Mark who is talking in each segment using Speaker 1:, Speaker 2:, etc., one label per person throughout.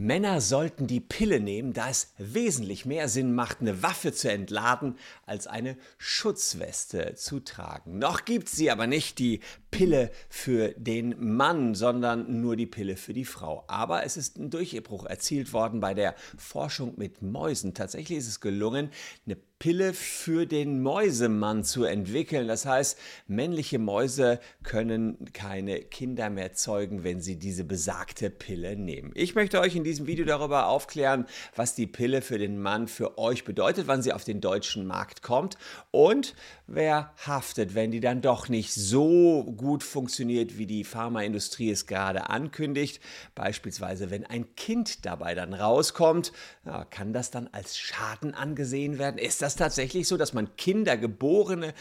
Speaker 1: Männer sollten die Pille nehmen, da es wesentlich mehr Sinn macht, eine Waffe zu entladen, als eine Schutzweste zu tragen. Noch gibt sie aber nicht die Pille für den Mann, sondern nur die Pille für die Frau. Aber es ist ein Durchbruch erzielt worden bei der Forschung mit Mäusen. Tatsächlich ist es gelungen, eine Pille für den Mäusemann zu entwickeln. Das heißt, männliche Mäuse können keine Kinder mehr zeugen, wenn sie diese besagte Pille nehmen. Ich möchte euch in diesem Video darüber aufklären, was die Pille für den Mann für euch bedeutet, wann sie auf den deutschen Markt kommt und wer haftet, wenn die dann doch nicht so gut funktioniert, wie die Pharmaindustrie es gerade ankündigt. Beispielsweise, wenn ein Kind dabei dann rauskommt, ja, kann das dann als Schaden angesehen werden? Ist das tatsächlich so, dass man Kinder, geborene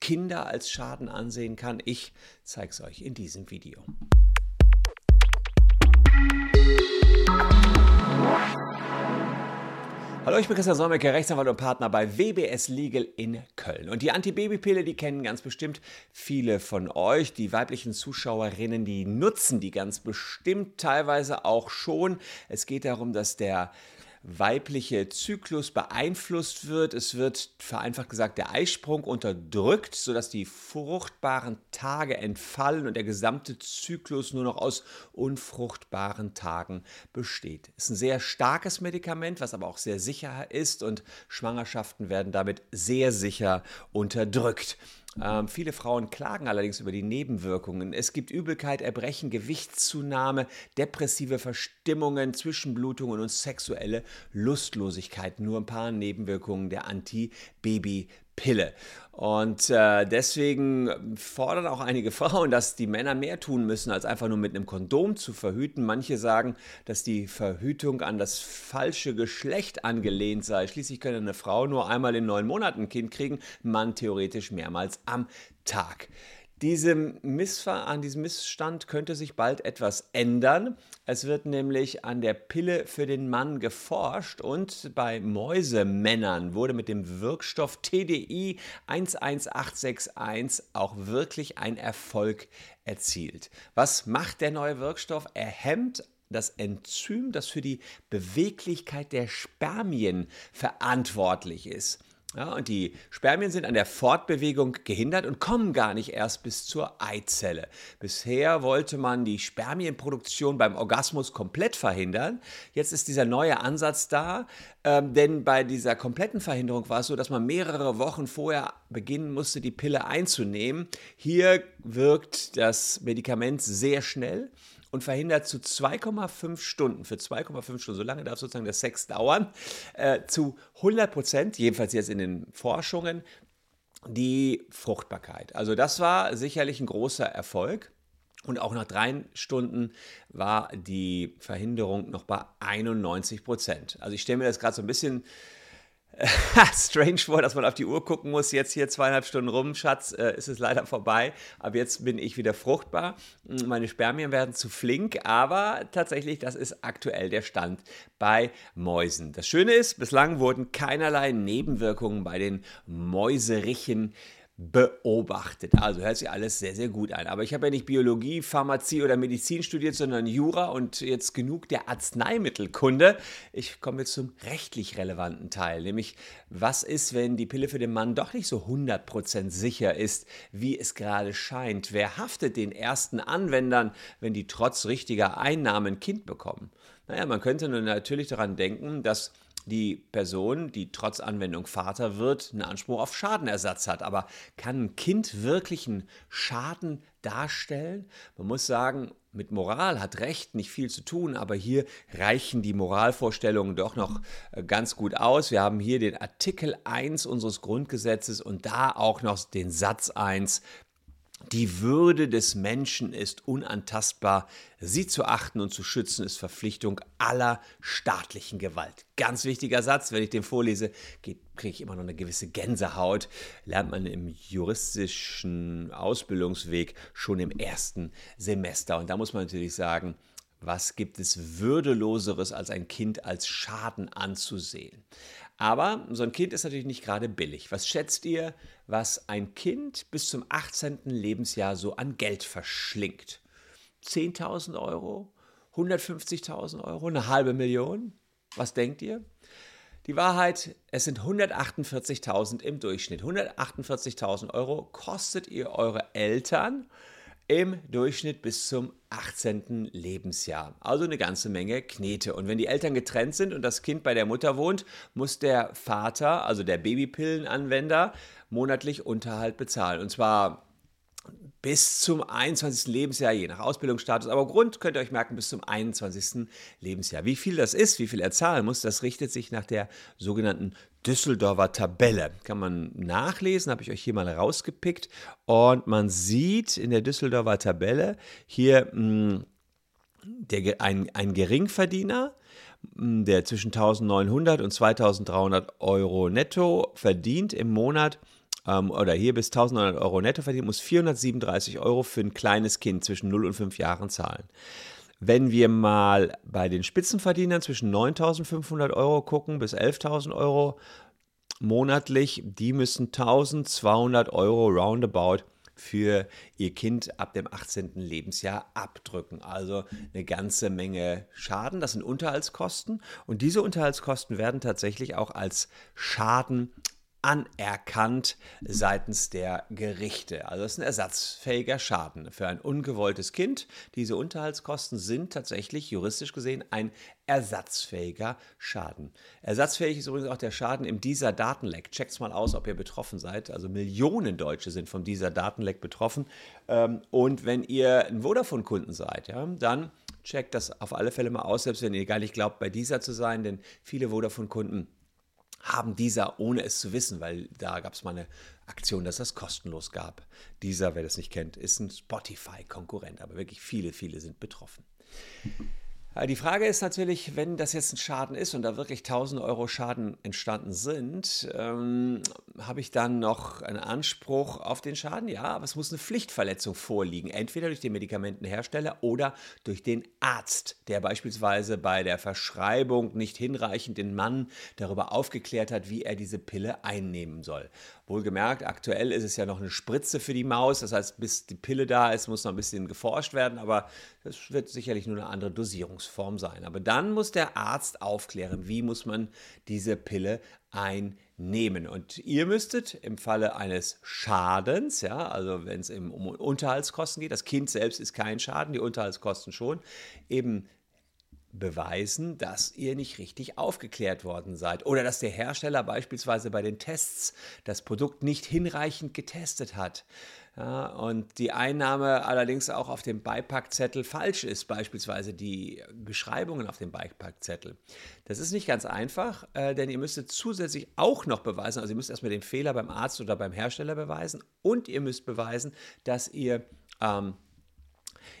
Speaker 1: Kinder als Schaden ansehen kann? Ich zeige es euch in diesem Video. Hallo, ich bin Christian Solmecke, Rechtsanwalt und Partner bei WBS Legal in Köln. Und die Antibabypille, die kennen ganz bestimmt viele von euch. Die weiblichen Zuschauerinnen, die nutzen die ganz bestimmt teilweise auch schon. Es geht darum, dass der weibliche Zyklus beeinflusst wird. Es wird vereinfacht gesagt der Eisprung unterdrückt, sodass die fruchtbaren Tage entfallen und der gesamte Zyklus nur noch aus unfruchtbaren Tagen besteht. Es ist ein sehr starkes Medikament, was aber auch sehr sicher ist und Schwangerschaften werden damit sehr sicher unterdrückt. Ähm, viele Frauen klagen allerdings über die Nebenwirkungen. Es gibt Übelkeit, Erbrechen, Gewichtszunahme, depressive Verstimmungen, Zwischenblutungen und sexuelle Lustlosigkeit. Nur ein paar Nebenwirkungen der Anti-Baby- Pille. Und äh, deswegen fordern auch einige Frauen, dass die Männer mehr tun müssen, als einfach nur mit einem Kondom zu verhüten. Manche sagen, dass die Verhütung an das falsche Geschlecht angelehnt sei. Schließlich könne eine Frau nur einmal in neun Monaten ein Kind kriegen, Mann theoretisch mehrmals am Tag. Diesem Missver an diesem Missstand könnte sich bald etwas ändern. Es wird nämlich an der Pille für den Mann geforscht und bei Mäusemännern wurde mit dem Wirkstoff TDI 11861 auch wirklich ein Erfolg erzielt. Was macht der neue Wirkstoff? Er hemmt das Enzym, das für die Beweglichkeit der Spermien verantwortlich ist. Ja, und die Spermien sind an der Fortbewegung gehindert und kommen gar nicht erst bis zur Eizelle. Bisher wollte man die Spermienproduktion beim Orgasmus komplett verhindern. Jetzt ist dieser neue Ansatz da, ähm, denn bei dieser kompletten Verhinderung war es so, dass man mehrere Wochen vorher beginnen musste, die Pille einzunehmen. Hier wirkt das Medikament sehr schnell und verhindert zu 2,5 Stunden, für 2,5 Stunden, so lange darf sozusagen der Sex dauern, äh, zu 100 Prozent, jedenfalls jetzt in den Forschungen, die Fruchtbarkeit. Also das war sicherlich ein großer Erfolg. Und auch nach drei Stunden war die Verhinderung noch bei 91 Prozent. Also ich stelle mir das gerade so ein bisschen strange vor, dass man auf die Uhr gucken muss. Jetzt hier zweieinhalb Stunden rum, Schatz, äh, ist es leider vorbei. Aber jetzt bin ich wieder fruchtbar. Meine Spermien werden zu flink, aber tatsächlich, das ist aktuell der Stand bei Mäusen. Das Schöne ist, bislang wurden keinerlei Nebenwirkungen bei den Mäuserichen beobachtet. Also hört sich alles sehr, sehr gut an. Aber ich habe ja nicht Biologie, Pharmazie oder Medizin studiert, sondern Jura und jetzt genug der Arzneimittelkunde. Ich komme zum rechtlich relevanten Teil, nämlich was ist, wenn die Pille für den Mann doch nicht so 100% sicher ist, wie es gerade scheint? Wer haftet den ersten Anwendern, wenn die trotz richtiger Einnahmen ein Kind bekommen? Naja, man könnte nun natürlich daran denken, dass die Person, die trotz Anwendung Vater wird, einen Anspruch auf Schadenersatz hat. Aber kann ein Kind wirklich einen Schaden darstellen? Man muss sagen, mit Moral hat Recht nicht viel zu tun, aber hier reichen die Moralvorstellungen doch noch äh, ganz gut aus. Wir haben hier den Artikel 1 unseres Grundgesetzes und da auch noch den Satz 1 die Würde des Menschen ist unantastbar. Sie zu achten und zu schützen ist Verpflichtung aller staatlichen Gewalt. Ganz wichtiger Satz, wenn ich den vorlese, kriege ich immer noch eine gewisse Gänsehaut. Lernt man im juristischen Ausbildungsweg schon im ersten Semester. Und da muss man natürlich sagen, was gibt es Würdeloseres, als ein Kind als Schaden anzusehen? Aber so ein Kind ist natürlich nicht gerade billig. Was schätzt ihr, was ein Kind bis zum 18. Lebensjahr so an Geld verschlingt? 10.000 Euro? 150.000 Euro? Eine halbe Million? Was denkt ihr? Die Wahrheit, es sind 148.000 im Durchschnitt. 148.000 Euro kostet ihr eure Eltern im Durchschnitt bis zum 18. Lebensjahr. Also eine ganze Menge Knete. Und wenn die Eltern getrennt sind und das Kind bei der Mutter wohnt, muss der Vater, also der Babypillenanwender, monatlich Unterhalt bezahlen. Und zwar bis zum 21. Lebensjahr, je nach Ausbildungsstatus. Aber Grund könnt ihr euch merken, bis zum 21. Lebensjahr. Wie viel das ist, wie viel er zahlen muss, das richtet sich nach der sogenannten Düsseldorfer Tabelle. Kann man nachlesen, habe ich euch hier mal rausgepickt. Und man sieht in der Düsseldorfer Tabelle hier mh, hm, der, ein, ein Geringverdiener, hm, der zwischen 1900 und 2300 Euro netto verdient im Monat ähm, oder hier bis 1900 Euro netto verdient, muss 437 Euro für ein kleines Kind zwischen 0 und 5 Jahren zahlen. Wenn wir mal bei den Spitzenverdienern zwischen 9.500 Euro gucken bis 11.000 Euro monatlich, die müssen 1.200 Euro roundabout für ihr Kind ab dem 18. Lebensjahr abdrücken. Also eine ganze Menge Schaden. Das sind Unterhaltskosten. Und diese Unterhaltskosten werden tatsächlich auch als Schaden anerkannt seitens der Gerichte. Also es ist ein ersatzfähiger Schaden für ein ungewolltes Kind. Diese Unterhaltskosten sind tatsächlich juristisch gesehen ein ersatzfähiger Schaden. Ersatzfähig ist übrigens auch der Schaden im dieser Datenleck. Checkt's mal aus, ob ihr betroffen seid. Also Millionen Deutsche sind von dieser Datenleck betroffen. Ähm, und wenn ihr ein Vodafone-Kunden seid, dann checkt das auf alle Fälle mal aus, selbst wenn ihr gar nicht glaubt, bei dieser zu sein, denn viele Vodafone-Kunden haben dieser, ohne es zu wissen, weil da gab es mal eine Aktion, dass das kostenlos gab. Dieser, wer das nicht kennt, ist ein Spotify-Konkurrent, aber wirklich viele, viele sind betroffen. Äh, die Frage ist natürlich, wenn das jetzt ein Schaden ist und da wirklich 1000 Euro Schaden entstanden sind, ähm, habe ich dann noch einen Anspruch auf den Schaden? Ja, aber es muss eine Pflichtverletzung vorliegen, entweder durch den Medikamentenhersteller oder durch den Arzt, der beispielsweise bei der Verschreibung nicht hinreichend den Mann darüber aufgeklärt hat, wie er diese Pille einnehmen soll. Wohlgemerkt, aktuell ist es ja noch eine Spritze für die Maus, das heißt, bis die Pille da ist, muss noch ein bisschen geforscht werden, aber das wird sicherlich nur eine andere Dosierungsform sein. Aber dann muss der Arzt aufklären, wie muss man diese Pille einnehmen. Und ihr müsstet im Falle eines Schadens, ja, also wenn es um Unterhaltskosten geht, das Kind selbst ist kein Schaden, die Unterhaltskosten schon, eben beweisen, dass ihr nicht richtig aufgeklärt worden seid oder dass der Hersteller beispielsweise bei den Tests das Produkt nicht hinreichend getestet hat. Ja, und die Einnahme allerdings auch auf dem Beipackzettel falsch ist, beispielsweise die Beschreibungen auf dem Beipackzettel. Das ist nicht ganz einfach, äh, denn ihr müsstet zusätzlich auch noch beweisen, also ihr müsst erstmal den Fehler beim Arzt oder beim Hersteller beweisen und ihr müsst beweisen, dass ihr ähm,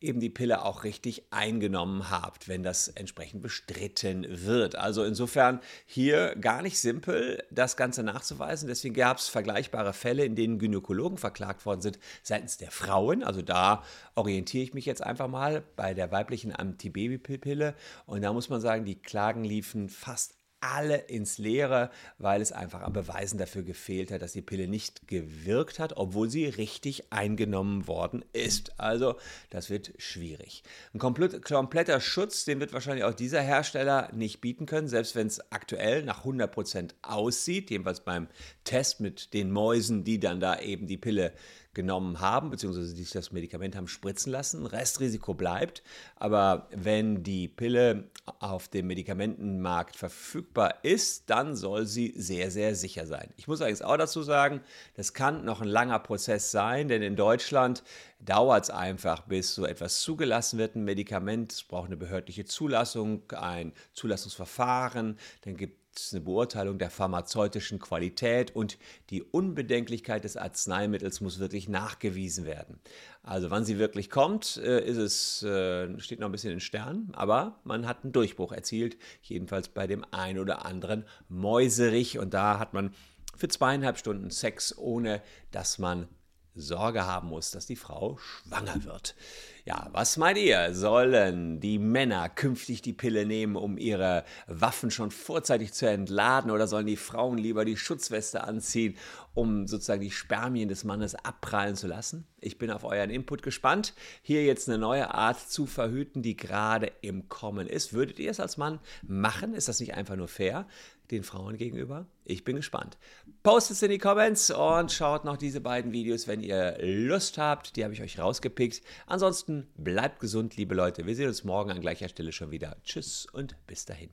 Speaker 1: eben die Pille auch richtig eingenommen habt, wenn das entsprechend bestritten wird. Also insofern hier gar nicht simpel, das Ganze nachzuweisen. Deswegen gab es vergleichbare Fälle, in denen Gynäkologen verklagt worden sind seitens der Frauen. Also da orientiere ich mich jetzt einfach mal bei der weiblichen Antibabypille. Und da muss man sagen, die Klagen liefen fast alle ins Leere, weil es einfach an Beweisen dafür gefehlt hat, dass die Pille nicht gewirkt hat, obwohl sie richtig eingenommen worden ist. Also das wird schwierig. Ein kompletter Schutz, den wird wahrscheinlich auch dieser Hersteller nicht bieten können, selbst wenn es aktuell nach 100% aussieht, jedenfalls beim Test mit den Mäusen, die dann da eben die Pille genommen haben, beziehungsweise sich das Medikament haben spritzen lassen. Restrisiko bleibt. Aber wenn die Pille auf dem Medikamentenmarkt verfügbar ist, dann soll sie sehr, sehr sicher sein. Ich muss allerdings auch dazu sagen, das kann noch ein langer Prozess sein, denn in Deutschland dauert es einfach, bis so etwas zugelassen wird, ein Medikament. Es braucht eine behördliche Zulassung, ein Zulassungsverfahren. Dann gibt ist eine Beurteilung der pharmazeutischen Qualität und die Unbedenklichkeit des Arzneimittels muss wirklich nachgewiesen werden. Also wann sie wirklich kommt, äh, ist es, äh, steht noch ein bisschen in Sternen, aber man hat einen Durchbruch erzielt, jedenfalls bei dem einen oder anderen Mäuserich und da hat man für zweieinhalb Stunden Sex, ohne dass man Sorge haben muss, dass die Frau schwanger wird. Ja, was meint ihr? Sollen die Männer künftig die Pille nehmen, um ihre Waffen schon vorzeitig zu entladen, oder sollen die Frauen lieber die Schutzweste anziehen, um sozusagen die Spermien des Mannes abprallen zu lassen? Ich bin auf euren Input gespannt. Hier jetzt eine neue Art zu verhüten, die gerade im Kommen ist. Würdet ihr es als Mann machen? Ist das nicht einfach nur fair den Frauen gegenüber? Ich bin gespannt. Postet es in die Comments und schaut noch diese beiden Videos, wenn ihr Lust habt. Die habe ich euch rausgepickt. Bleibt gesund, liebe Leute. Wir sehen uns morgen an gleicher Stelle schon wieder. Tschüss und bis dahin.